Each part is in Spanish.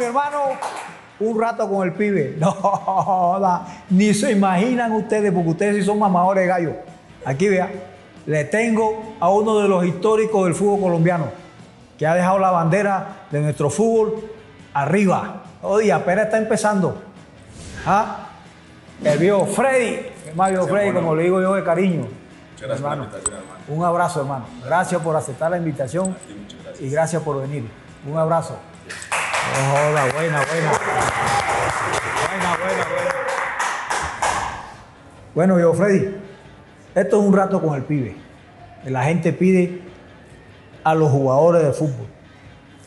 Mi hermano, un rato con el pibe. No, ni se imaginan ustedes, porque ustedes sí son mamadores de gallo. Aquí vea, le tengo a uno de los históricos del fútbol colombiano, que ha dejado la bandera de nuestro fútbol arriba. Oye, apenas está empezando. ¿Ah? El viejo Freddy, el Mario Freddy, como le digo yo de cariño. Muchas gracias por la Hermano, invitación, hermano. Un abrazo, hermano. Gracias por aceptar la invitación gracias. y gracias por venir. Un abrazo. No joda, buena, buena. Buena, buena, buena. Bueno, yo, Freddy, esto es un rato con el pibe. La gente pide a los jugadores de fútbol,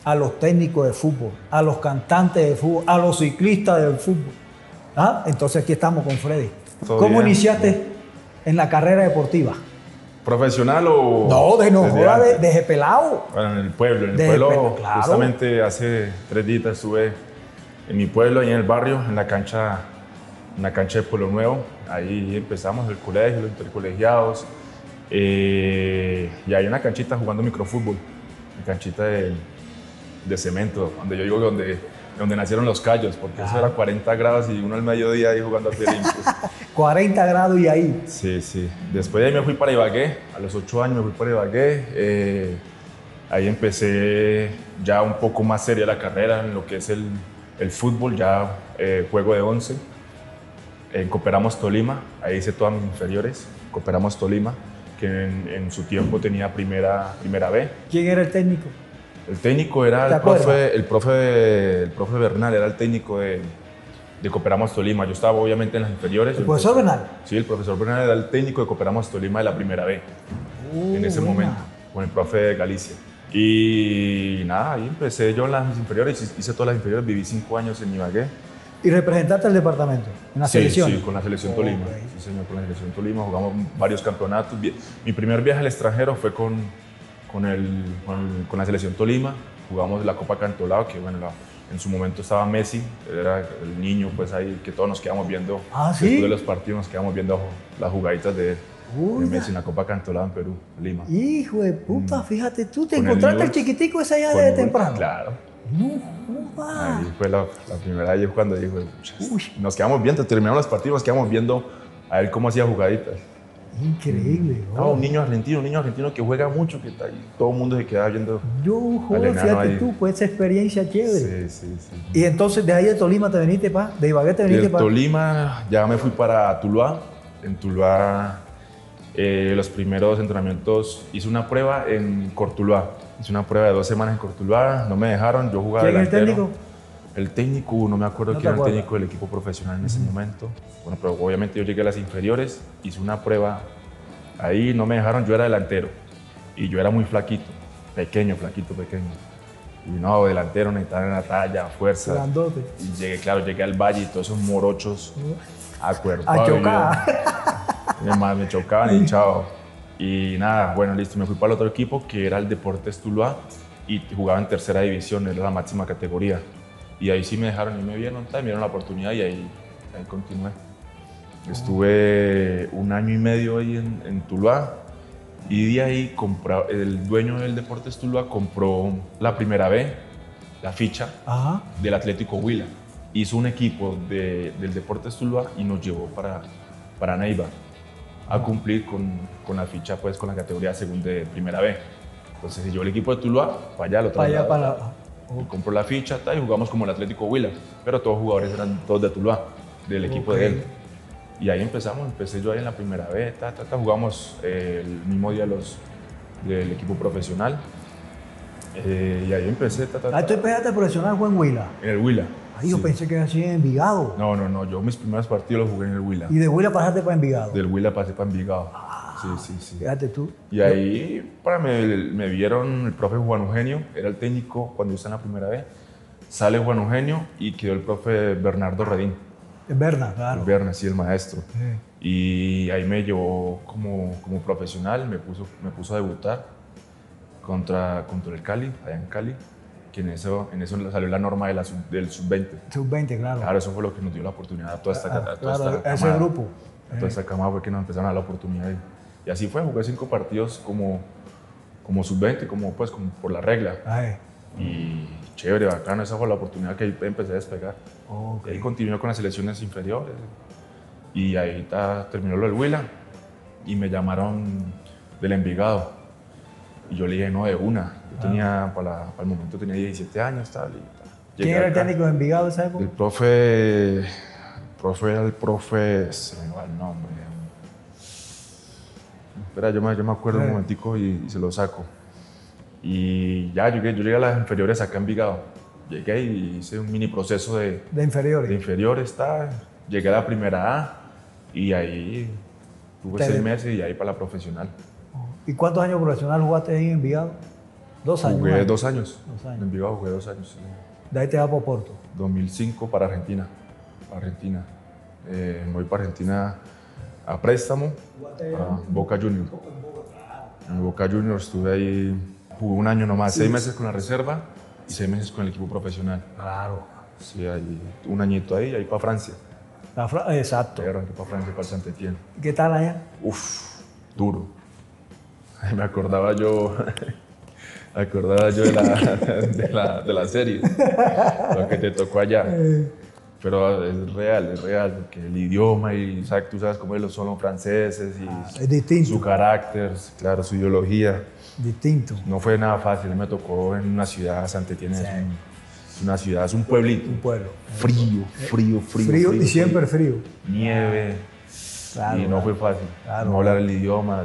a los técnicos de fútbol, a los cantantes de fútbol, a los ciclistas del fútbol. ¿Ah? Entonces aquí estamos con Freddy. ¿Cómo bien. iniciaste en la carrera deportiva? ¿Profesional o...? No, de no joda, de, desde pelado. Bueno, en el pueblo. En el Desde pueblo, pueblo, claro. justamente hace tres días estuve en mi pueblo, ahí en el barrio, en la cancha, en la cancha de Pueblo Nuevo. Ahí empezamos el colegio, los intercolegiados. eh, y hay una canchita jugando microfútbol, una canchita de, de cemento, donde yo digo que donde, donde nacieron los callos, porque eso era 40 grados y uno al mediodía ahí jugando a pie limpio. 40 grados y ahí. Sí, sí. Después de ahí me fui para Ibagué. A los ocho años me fui para Ibagué. Eh, ahí empecé ya un poco más seria la carrera en lo que es el, el fútbol, ya eh, juego de 11. En Cooperamos Tolima, ahí hice todas mis inferiores. Cooperamos Tolima, que en, en su tiempo tenía primera, primera B. ¿Quién era el técnico? El técnico era ¿Te el profe, el, profe, el profe Bernal, era el técnico de, de Cooperamos Tolima. Yo estaba obviamente en las inferiores. ¿El profesor Bernal? Sí, el profesor Bernal era el técnico de Cooperamos Tolima de la primera B, en ese Uh, buena. momento, con el profe de Galicia. Y nada, ahí empecé yo en las inferiores, hice- todas las inferiores, viví cinco años en Ibagué. ¿Y representaste al departamento? ¿En la Sí, selección? Sí, con la selección Tolima. Ok. Sí, señor, con la selección Tolima jugamos varios campeonatos. Mi primer viaje al extranjero fue con, con, el, con, con la selección Tolima. Jugamos la Copa Cantolao, que bueno, la- en su momento estaba Messi, él era el niño, pues ahí que todos nos quedamos viendo. Ah, ¿sí? Después de los partidos nos quedamos viendo las jugaditas de, de Messi en la Copa Cantolao en Perú, Lima. Hijo de puta, fíjate tú, te Con el encontraste el Newell's. chiquitico ese allá Con desde Newell's, temprano. Claro. No jodas. Ahí fue la, la primera vez cuando dijo, Uy. nos quedamos viendo, terminamos los partidos, nos quedamos viendo a ver cómo hacía jugaditas. Increíble. No, bro. un niño argentino, un niño argentino que juega mucho, que está ahí, todo el mundo se queda viendo. Yo, joder, fíjate ahí. tú, pues esa experiencia chévere. Sí, sí, sí. Y entonces de ahí de Tolima te viniste para, de Ibagué te viniste para. Tolima ya me fui para Tuluá. En Tuluá, eh, los primeros entrenamientos, hice una prueba en Cortuluá. Hice una prueba de dos semanas en Cortuluá, no me dejaron, yo jugaba ¿Quién es el técnico? El técnico, no me acuerdo ¿No quién era el técnico del equipo profesional en ese momento. Bueno, pero obviamente yo llegué a las inferiores, hice una prueba ahí, no me dejaron, yo era delantero y yo era muy flaquito, pequeño, flaquito, pequeño. Y no, delantero necesitaba la talla, fuerza. Grandote. Y llegué, claro, llegué al valle y todos esos morochos acuerpados. A chocar. me chocaban y chao. Y nada, bueno, listo, me fui para el otro equipo que era el Deportes Tuluá y jugaba en tercera división, era la máxima categoría. Y ahí sí me dejaron y me vieron, me dieron la oportunidad y ahí, ahí continué. Estuve un año y medio ahí en, en Tuluá y de ahí compra- el dueño del Deportes Tuluá compró la primera B, la ficha, Ajá. del Atlético Huila. Hizo un equipo de- del Deportes Tuluá y nos llevó para, para Neiva a cumplir con, con la ficha, pues con la categoría segunda de primera B. Entonces yo el equipo de Tuluá para allá, lo Para allá, para. Compró la ficha tal, y jugamos como el Atlético Huila, pero todos los jugadores eran todos de Tuluá, del equipo de él. Y ahí empezamos, empecé yo ahí en la primera B, ta, ta, ta, jugamos eh, el mismo día los, del equipo profesional. Eh, y ahí empecé, ta, ta, Ah, tú empezaste a profesional fue en Huila. en el Huila. Ay, yo pensé que era así en Envigado. No, no, no. Yo mis primeros partidos los jugué en el Huila. Y de Huila pasaste para Envigado. Del Huila pasé para Envigado. Sí, sí, sí. Fíjate tú. Y ahí para me, me vieron el profe Juan Eugenio, era el técnico cuando yo estaba en la primera vez. Sale Juan Eugenio y quedó el profe Bernardo Redín, verdad, claro. Berna, sí, el maestro. Sí. Y ahí me llevó como, como profesional, me puso, me puso a debutar contra, contra el Cali, allá en Cali, que en eso, en eso salió la norma de la sub- del sub-20. Sub-20, claro. Claro, eso fue lo que nos dio la oportunidad a toda esta, Ah, a toda claro, esta a ese camada. grupo. A toda esta camada fue que nos empezaron a dar la oportunidad. Y, y así fue, jugué cinco partidos como, como sub-20, como, pues, como por la regla. Ay, Y, chévere, bacano, esa fue la oportunidad que ahí empecé a despegar. Ok. Y ahí continué con las selecciones inferiores. Y ahí ta- terminó lo del Huila y me llamaron del Envigado. Y yo le dije, no, de una. Yo tenía, para, el momento tenía 17 años, tal. Y. ¿Quién era el técnico de Envigado época? El profe, el profe era el profe, se me va el nombre. Espera, yo me, yo me acuerdo un momentico y, y se lo saco. Y ya, yo llegué, yo llegué a las inferiores acá en Envigado. Llegué y hice un mini proceso de, De inferiores. de inferiores, ta. llegué a la primera A y ahí tuve Te- seis meses y ahí para la profesional. ¿Y cuántos años profesional jugaste ahí en Envigado? Dos años. Jugué dos años. Dos años. En Envigado jugué dos años. sí. De ahí te vas por Porto. 2005 para Argentina. Para Argentina. Eh, voy para Argentina a préstamo a Boca Juniors. En Boca Juniors estuve ahí, jugué un año nomás, seis meses con la reserva y seis meses con el equipo profesional. Claro. Sí, ahí, un añito ahí, ahí para Francia. La Fra- Exacto. Ahí arranqué para Francia, para el Saint-Étienne. ¿Qué tal allá? Uf, duro. Me acordaba yo, me acordaba yo de la, de la, de la serie, lo que te tocó allá. Pero es real, es real, porque el idioma y ¿sabes? tú sabes cómo son los franceses y Es distinto. su carácter, claro, su ideología. Distinto. No fue nada fácil, me tocó en una ciudad, Santetien es, un- es una ciudad, es un pueblito. Un pueblo. Frío, frío, frío. Frío, y siempre frío. Nieve, Claro. y no fue fácil. Claro. No hablar el idioma.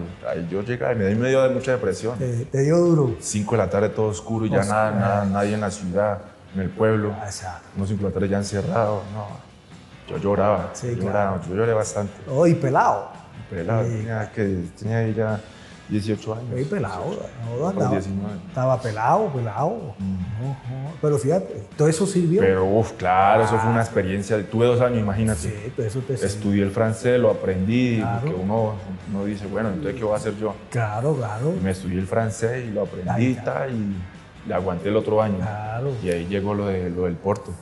Yo llegaba y me, dio de mucha depresión. Te, te dio duro. 5 de la tarde todo oscuro y ya Oscuro. nada, nada, nadie en la ciudad, en el pueblo. Exacto. Unos 5 de la tarde ya encerrados. No. Yo lloraba. Sí, yo lloraba. Yo lloré bastante. Oh, y pelado. Pelado. Sí. Tenía, que, tenía ya 18 años. Muy pelado. No, Para andaba, 19. estaba pelado, pelado. No, no. Pero fíjate, todo eso sirvió. Pero, uff, claro, eso fue una experiencia. Tuve dos años, imagínate. sí, todo eso te sirvió. Estudié el francés, lo aprendí, Claro. porque uno, uno dice, bueno, entonces, ¿qué voy a hacer yo? Claro, claro. Y me estudié el francés y lo aprendí y aguanté el otro año. Claro. Y ahí llegó lo, de, lo del Porto.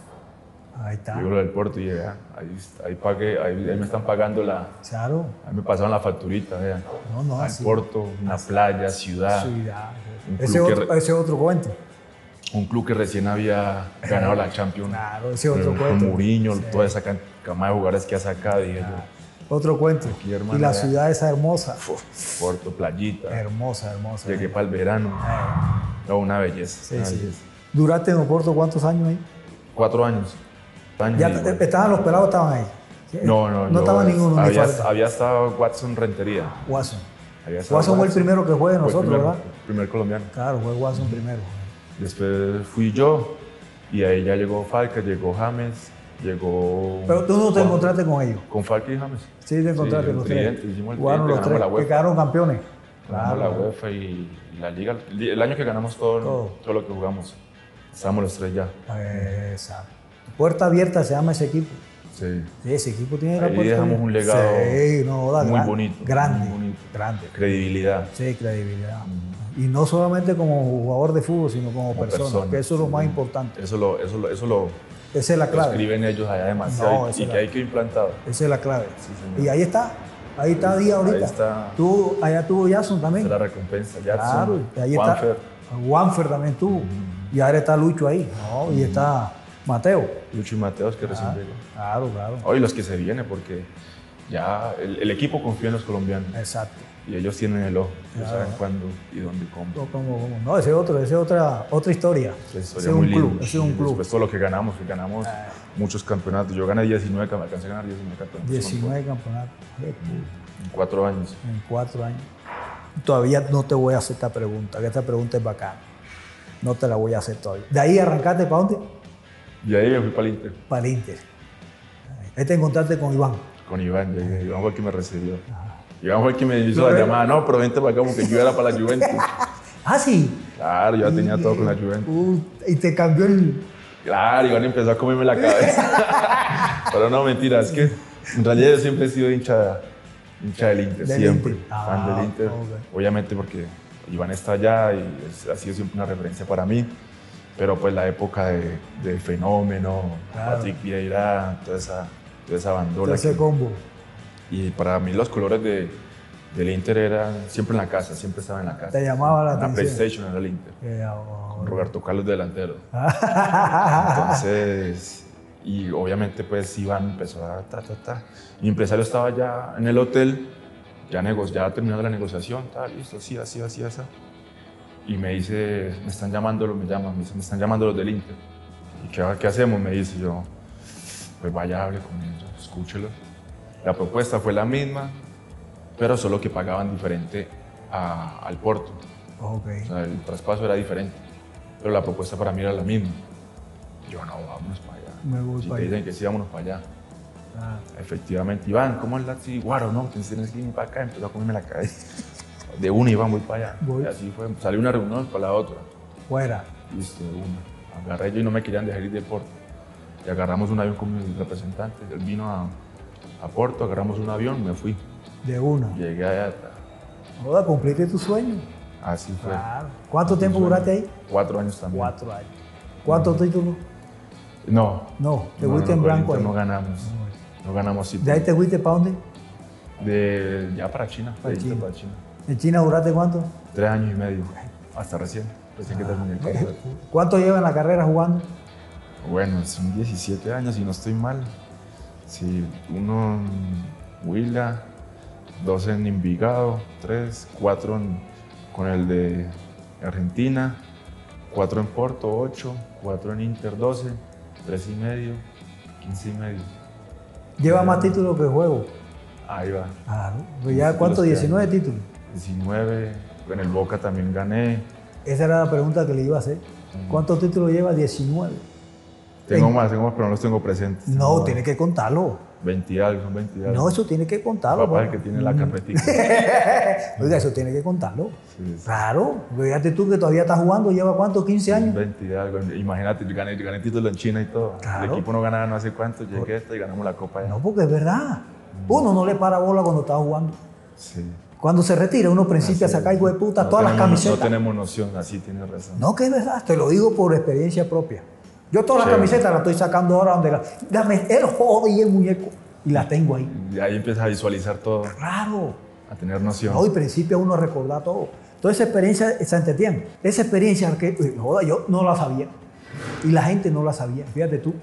Ahí está. Llegó lo del Porto y ah, ahí, ahí, pagué, ahí, ahí me están pagando la... Claro. Ahí me pasaron la facturita, vean. No, no, Al así. Porto, una playa, ciudad. Ciudad. Ese que otro, ese otro cuento. Un club que recién había ganado la Champions. Claro, ese otro con, cuento. Mourinho, toda esa cama de jugadores que ha sacado, dije Otro cuento. Aquí, hermano, y la ciudad esa hermosa. yo, Porto, playita. Hermosa, hermosa. Llegué para el verano. Eh, No, una belleza. sí, una sí. belleza. ¿Duraste en Oporto cuántos años ahí? Cuatro años. Años Ya te- estaban los pelados, estaban ahí. Sí. No, no, No estaba ninguno. ni Había, había estado Watson Rentería. Watson. Había Watson fue el primero que fue de nosotros, primer- ¿verdad? primer colombiano. Claro, fue Watson primero. Después fui yo y ahí ya llegó Falca, llegó James, llegó. Pero tú no te encontraste con ellos. Con Falca y James. Sí, te encontraste el los tridente, tres. Jugaron los tres, que quedaron campeones. Claro. la UEFA y, la Liga. El año que ganamos todo, Todo. todo. lo que jugamos. Estábamos los tres ya. Exacto. Puerta abierta se llama ese equipo. Sí. Sí, ese equipo tiene la Ahí puerta dejamos abierta. un legado Sí, no, da, muy gran- bonito, Grande. muy bonito. Grande. Credibilidad. Sí, credibilidad. Y no solamente como jugador de fútbol, sino como, Como persona, persona, que eso es lo sí. más importante. Eso lo, eso lo, eso lo, Esa es la lo clave. escriben ellos allá demasiado No, y- que hay que implantar. Esa es la clave. y ahí está. Ahí está Díaz ahorita. Ahí está. Tú, allá tuvo Jason también. Es la recompensa. Jackson, Claro, ahí Juanfer. está. Juanfer también tuvo. Y ahora está Lucho ahí. ¿no? Y está Mateo. Lucho y Mateos que recién llegó. Claro, claro. Hoy los que se vienen porque ya el, el equipo confía en los colombianos Exacto. y ellos tienen el ojo, Claro. saben cuándo y dónde y cómo. No, como- como- no, ese es otro, ese es otra, otra historia. Esa historia es un club. Ese es un club. Después todo lo que ganamos, que ganamos Ah. muchos campeonatos. Yo gané 19, cam- alcancé a ganar 19 campeonatos. 19 campeonatos. En cuatro años. en cuatro años. Todavía no te voy a hacer esta pregunta, que esta pregunta es bacana. No te la voy a hacer todavía. De ahí arrancaste para dónde? Y ahí me fui para el Inter Para el Inter. Ahí te encontraste con Iván. Con Iván. Iván fue el que me recibió. Iván fue el que me hizo la llamada. No, pero vente para acá porque yo era para la Juventus. Ah, sí. Claro, yo ya tenía todo con la Juventus. Uh, y te cambió el. Claro, Iván empezó a comerme la cabeza. Pero no, mentira, es que en realidad yo siempre he sido hincha, hincha del Inter, Del siempre. Inter. Fan Ah, del Inter. ok. Obviamente porque Iván está allá y es- ha sido siempre una referencia para mí. Pero pues la época de, del fenómeno, Claro. Patrick Vieira, toda esa, toda esa bandola. ese que- combo. y para mí los colores de, Del Inter era siempre en la casa, siempre estaba en la casa. Te llamaba la La atención. PlayStation era el Inter. Con Roberto Carlos delantero. Entonces, y obviamente pues Iván empezó a ta, ta, ta. Mi empresario estaba ya en el hotel, ya, nego ya terminando la negociación, tal, listo, sí, así, así, así. Y me dice, me están llamando, me llaman, me, dice, me están llamando los del Inter. ¿Y qué, qué hacemos? Me dice yo, pues vaya, hable con ellos, escúchelo. La propuesta fue la misma, pero solo que pagaban diferente a- al Porto. Ok. O sea, el traspaso era diferente, pero la propuesta para mí era la misma. Yo, no, vámonos para allá. Me voy si para te allá. dicen que sí, vámonos para allá. Ah, Efectivamente, Iván, ¿cómo es la así? Guaro, no, tienes tienes que ir para acá. Empezó a comerme la cabeza. De una, Iván, voy para allá. Voy. Y así fue. Salió una reunión para la otra. fuera. Listo, de una. Agarré yo y no me querían dejar ir de Porto. Y agarramos un avión con mi representante. Él vino a, a Porto, agarramos un avión, me fui. De una. Llegué allá. Joda, cumpliste tu sueño. Así fue. Claro. ¿Cuánto Así tiempo duraste ahí? Cuatro años también. Cuatro años. ¿Cuántos títulos? No. No, te fuiste no, en blanco ahí. No ganamos. No ganamos sí. ¿De ahí te fuiste para dónde? De, ya para China. Para China. para China. ¿En China duraste cuánto? Tres años y medio. Hasta recién. Recién que terminé el contrato. ¿Cuánto lleva en la carrera jugando? Bueno, son 17 años y no estoy mal. Sí, uno en Huila, dos en Envigado, tres, cuatro en- con el de Argentina, cuatro en Porto, ocho, cuatro en Inter, 12, tres y medio, 15 y medio. Lleva más títulos que juego. Ahí va. Claro. Pues ya, hay. 19 títulos. 19, en el Boca también gané. Esa era la pregunta que le iba a hacer. ¿Cuántos títulos lleva? 19. Tengo En- más, tengo más, pero no los tengo presentes. No, tiene que contarlo. 20 y algo, son 20 y algo. No, eso tiene que contarlo. Papá es el que tiene la carpetica. Oiga, eso tiene que contarlo. Sí, sí. Claro. Fíjate tú que todavía estás jugando, lleva cuánto, 15 años. 20 y algo. Imagínate, yo gané, yo gané título en China y todo. Claro. El equipo no ganaba no sé cuánto, llegué a esta y ganamos la copa. allá. No, porque es verdad. Uno no le para bola cuando está jugando. Sí. Cuando se retira, uno principia a sacar hijo de puta No todas las camisetas. No tenemos noción, así tienes razón. No, que es verdad, te lo digo por experiencia propia. Yo todas las camisetas las estoy sacando ahora donde la, dame el joven y el muñeco y las tengo ahí. Y ahí empiezas a visualizar todo, Claro. a tener noción. No, y principia uno recordar todo. Toda esa experiencia, Santo Etienne, esa experiencia que, eh, joda, yo no la sabía. Y la gente no la sabía, fíjate tú.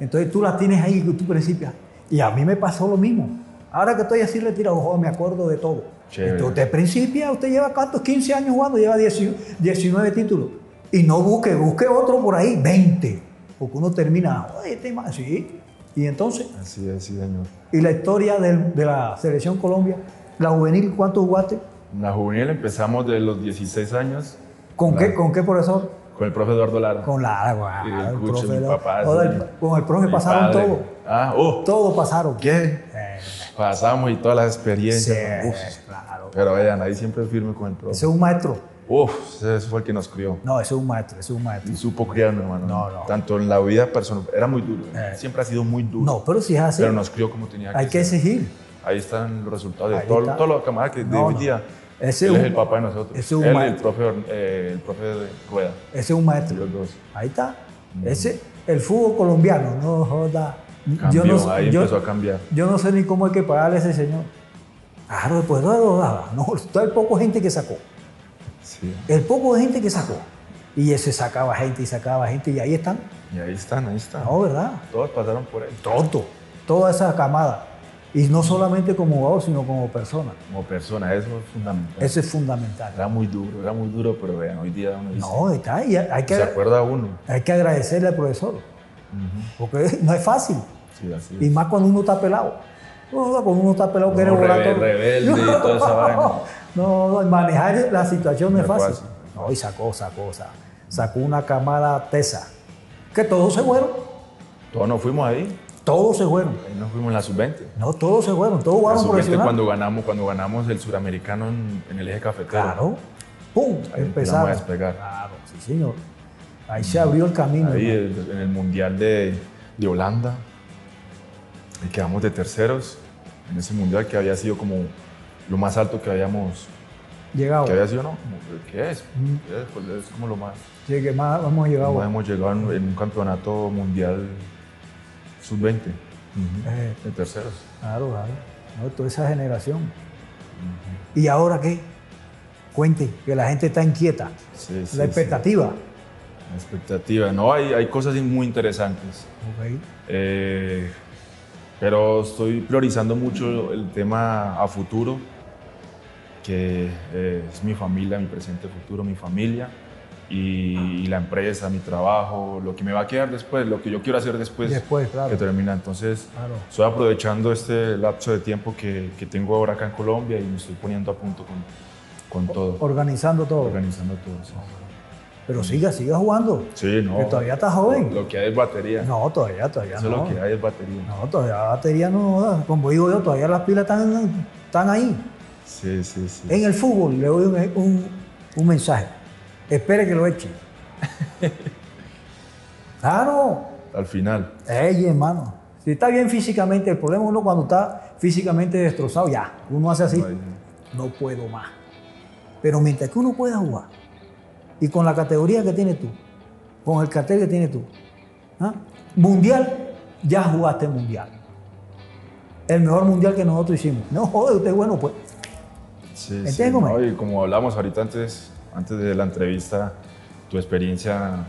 Entonces tú la tienes ahí, tú principias. Y a mí me pasó lo mismo. Ahora que estoy así retirado, joder, me acuerdo de todo. Chévere. Entonces, usted principia, usted lleva cuántos, 15 años jugando, lleva 10 19 títulos. Y no busque, busque otro por ahí, 20. Porque uno termina, joder, este más, sí. Y entonces, Así es, sí, señor. y la historia del- de la selección Colombia, la juvenil, ¿cuánto jugaste? La juvenil empezamos de los 16 años ¿Con, La- qué, ¿Con qué profesor? con el profe Eduardo Lara. Con la agua. Y el el profe, mi papá, sí. con el profe pasaron padre. todo. Ah, oh, Todo pasaron. ¿qué? Eh, Pasamos y todas las sí, experiencias. Uf. claro. Pero vean, ahí siempre firme con el profe. Ese es un maestro. Uf, ese fue el que nos crió. No, ese es un maestro, ese es un maestro. Y supo criarnos, hermano. No, no. Tanto en la vida personal. Era muy duro. Eh. Siempre ha sido muy duro. No, pero si es así, Pero nos crió como tenía que hay que ser. exigir. Ahí están los resultados todo, está. todos los camaradas que de No, no. día. Ese él es es un- el papá de nosotros. ese es un él y el maestro. profe, eh, el profe de Rueda. Ese es un maestro. Los dos. Ahí está. Ese, el fútbol colombiano, no joda. Cambió, yo, no, ahí yo- empezó a cambiar. yo no sé ni cómo hay que pagarle a ese señor. Claro, después de todo, no, todo el poco gente que sacó. Sí. El poco de gente que sacó. Y ese sacaba gente y sacaba gente y ahí están. Y ahí están, ahí están. No, ¿verdad? Todos pasaron por él. Tonto. Toda esa camada. Y no solamente como jugador, sino como persona. Como persona, eso es fundamental. Eso es fundamental. Era muy duro, era muy duro, pero vean, hoy día uno dice, No, está. Y hay se que, acuerda uno. hay que agradecerle al profesor. Porque no es fácil. Sí, así Y más cuando uno está pelado. Cuando uno está pelado, quiere No, volar rebe- todo. rebelde y toda esa vaina. No, no, manejar la situación no es fácil. fácil. No, y sacó, sacó, sacó, sacó una camada tesa. Que todos se fueron. Todos nos fuimos ahí, Todos se fueron. ahí nos fuimos en la sub-20. No, todos se fueron. Todos jugaron sub-20 profesional. cuando ganamos, cuando ganamos el suramericano en, en el eje cafetero. Claro. ¡Pum! Ahí Empezaron. empezamos a despegar. Claro, sí, señor. Ahí se abrió el camino. Ahí el- en el Mundial de, de Holanda. Y quedamos de terceros en ese Mundial que había sido como lo más alto que habíamos... Llegado. Que había sido, ¿no? ¿Qué es? ¿Qué es? Pues es como lo más... Sí, que más hemos llegado. hemos llegado en, en un campeonato mundial sub-20. Eh, De terceros. claro, claro. No, toda esa generación. ¿Y ahora qué? Cuente, que la gente está inquieta. Sí, sí, la sí. expectativa. La expectativa. No, hay, hay cosas muy interesantes. Ok. Eh, pero estoy priorizando mucho el tema a futuro, que eh, es mi familia, mi presente futuro, mi familia y, la empresa, mi trabajo, lo que me va a quedar después, lo que yo quiero hacer después, Después, claro. que termina. Entonces, Claro. estoy aprovechando este lapso de tiempo que, que tengo ahora acá en Colombia y me estoy poniendo a punto con, con todo, Organizando todo. organizando todo. sí. Pero siga, siga jugando. Sí, no. Que todavía está joven. Lo, lo que hay es batería. No, todavía, todavía Eso no. lo que hay es batería. No, todavía batería no da. Como digo yo, todavía las pilas están, están ahí. Sí, sí, sí. En el fútbol le doy un, un- un mensaje. Espere que lo eche. claro. Al final. Ey, hermano. Si está bien físicamente, el problema es uno cuando está físicamente destrozado, ya. Uno hace así. No puedo más. Pero mientras que uno pueda jugar, y con la categoría que tienes tú, con el cartel que tienes tú, ¿ah? mundial, ya jugaste mundial. El mejor mundial que nosotros hicimos. No, joder, usted es bueno, pues. Sí, y como hablamos ahorita antes, antes de la entrevista, tu experiencia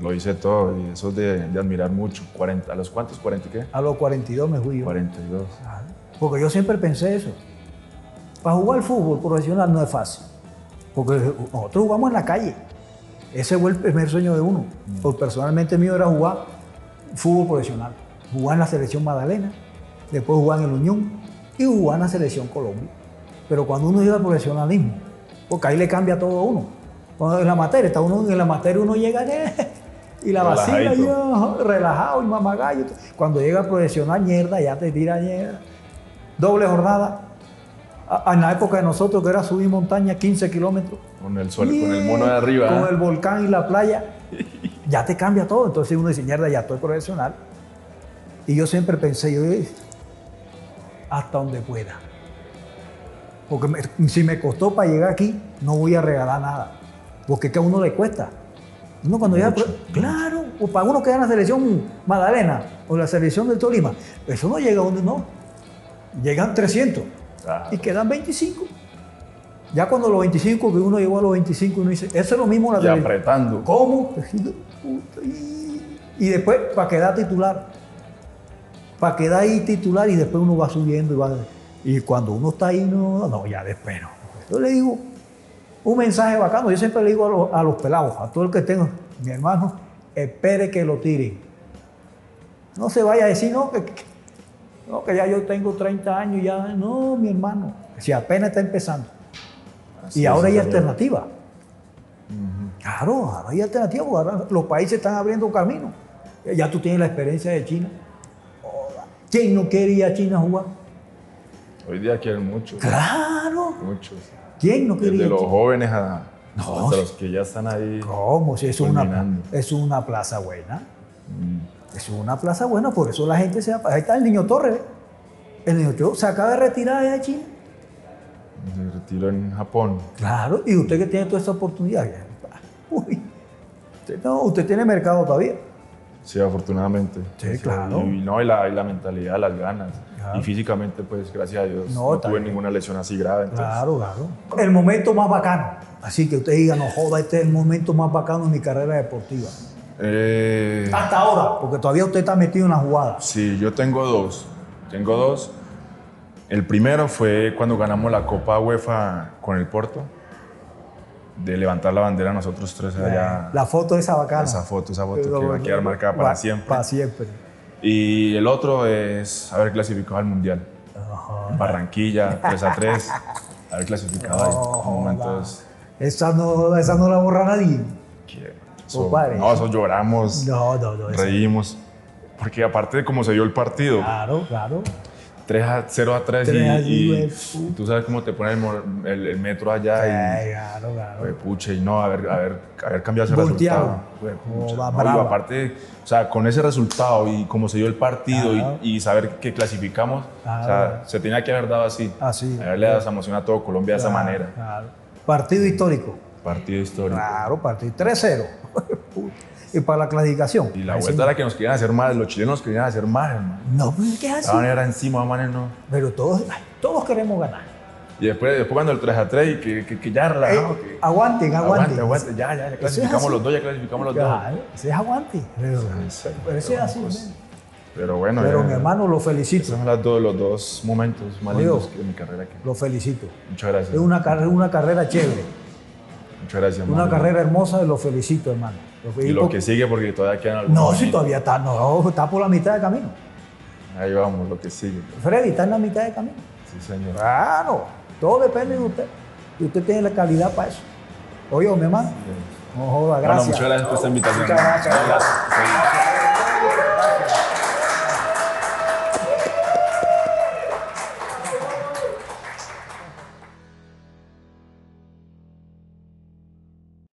lo hice todo y eso es de, de admirar mucho. 40, ¿A los cuántos? ¿40 qué? A los 42 me fui yo. 42. Claro. Porque yo siempre pensé eso. Para jugar al fútbol profesional no es fácil. Porque nosotros jugamos en la calle. Ese fue el primer sueño de uno. Porque personalmente mío era jugar fútbol profesional. Jugar en la selección Magdalena, después jugar en el Unión y jugar en la selección Colombia. Pero cuando uno llega al profesionalismo, porque ahí le cambia todo a uno. Cuando en la materia, está uno en la materia uno llega y la vacila yo, relajado y mamagallo. Cuando llega al profesional, mierda, ya te tira mierda. Doble jornada. A- En la época de nosotros, que era subir montaña 15 kilómetros. Con el sol, con el mono de arriba. Con ¿eh? el volcán y la playa. Ya te cambia todo. Entonces uno dice, mierda, ya estoy profesional. Y yo siempre pensé, yo, "Eh, hasta donde pueda. Porque me- si me costó para llegar aquí, no voy a regalar nada. Porque es que a uno le cuesta. Uno cuando llega, claro, o para uno que en la selección Magdalena o la selección del Tolima, eso no llega a donde no. Llegan 300 Ah, y quedan 25. Ya cuando los 25, que uno llegó a los 25, uno dice, eso es lo mismo la y selección. apretando. ¿Cómo? Y, y después, para quedar titular. Para quedar ahí titular y después uno va subiendo y va. Y cuando uno está ahí, no, no, ya después no. Yo le digo un mensaje bacano. Yo siempre le digo a los, a los pelados, a todo el que tenga, mi hermano, espere que lo tiren. No se vaya a decir, no, que, que- no, que ya yo tengo 30 años, ya. No, mi hermano, si apenas está empezando. Así y ahora hay alternativa. Claro, ahora hay alternativa, porque ahora los países están abriendo camino. Ya tú tienes la experiencia de China. ¿Quién no quiere ir a China a jugar? Hoy día quieren mucho. Claro. Muchos. ¿Quién no quiere a los jóvenes a, No, hasta los que ya están ahí. ¿Cómo? Si es una, es plaza buena. Mm, es una plaza buena, por eso la gente se va. Ahí está el niño Torres. El niño Torres se acaba de retirar de China. Se retiró en Japón. Claro, y usted que tiene toda esta oportunidad. Uy, usted, no, usted tiene mercado todavía. Sí, afortunadamente. Sí, claro. Y, no, y la, y la mentalidad, las ganas. Claro. Y físicamente, pues, gracias a Dios, No, tuve ninguna lesión así grave. Entonces, Claro, claro. El momento más bacano. Así que usted diga, no joda, este es el momento más bacano de mi carrera deportiva. Eh, Hasta ahora, porque todavía usted está metido en la jugada. sí, yo tengo dos. Tengo dos. El primero fue cuando ganamos la Copa UEFA con el Porto. De levantar la bandera nosotros tres allá. La foto esa bacana. Esa foto, esa foto que va a quedar marcada para siempre. Para siempre. Y el otro es haber clasificado al Mundial. Ajá. En Barranquilla, 3 a 3. Haber clasificado ahí. No, momentos Esa no, esa no la borra nadie. eso- Compadre. no, eso lloramos, No, no, no. reímos. Porque aparte de cómo se dio el partido, Claro, claro. 3 a 0 a 3 Tres a y, y- güey, y tú sabes cómo te pone el, el- el metro allá y. Ay, claro, claro. Güey, pucha, y no, haber, haber, haber cambiado ese Volteado. resultado. Güey, pucha, Joda, no, y aparte, o sea, con ese resultado y cómo se dio el partido Claro. y, y saber que clasificamos, o sea, se tenía que haber dado así. Así. Haberle dado esa emoción a todo Colombia de esa manera. claro. Partido histórico. Partido histórico. Claro, partido 3-0. y para la clasificación. Y la vuelta sí. era que nos querían hacer más, los chilenos querían hacer más, hermano. No, pues, ¿qué así? Estaban era encima, manes, no. Pero todos, todos queremos ganar. Y después, después cuando el 3 a 3 y que, que, que ya relajado. Eh, aguanten, aguanten. aguante, aguante, ya, ya, ya clasificamos los dos, ya clasificamos los dos. Claro, ese es aguante. Pero, pero ese es así. Pues, men. Pero bueno, Pero ya- mi hermano lo felicito. son las dos- los dos momentos más lindos de mi carrera. aquí. Lo felicito. Muchas gracias. Es una, carrera, una carrera chévere. Muchas gracias. Una hermano. carrera hermosa y lo felicito, hermano. Lo Y lo que sigue, porque todavía quedan algunos. No, si todavía está, no, está por la mitad de camino. Ahí vamos, lo que sigue. Freddy está en la mitad de camino. Sí, señor. Claro, todo depende de usted. Y usted tiene la calidad para eso. Oye, mi hermano. No joda, Bueno, gracias. muchas gracias por esta invitación. Muchas gracias. Gracias.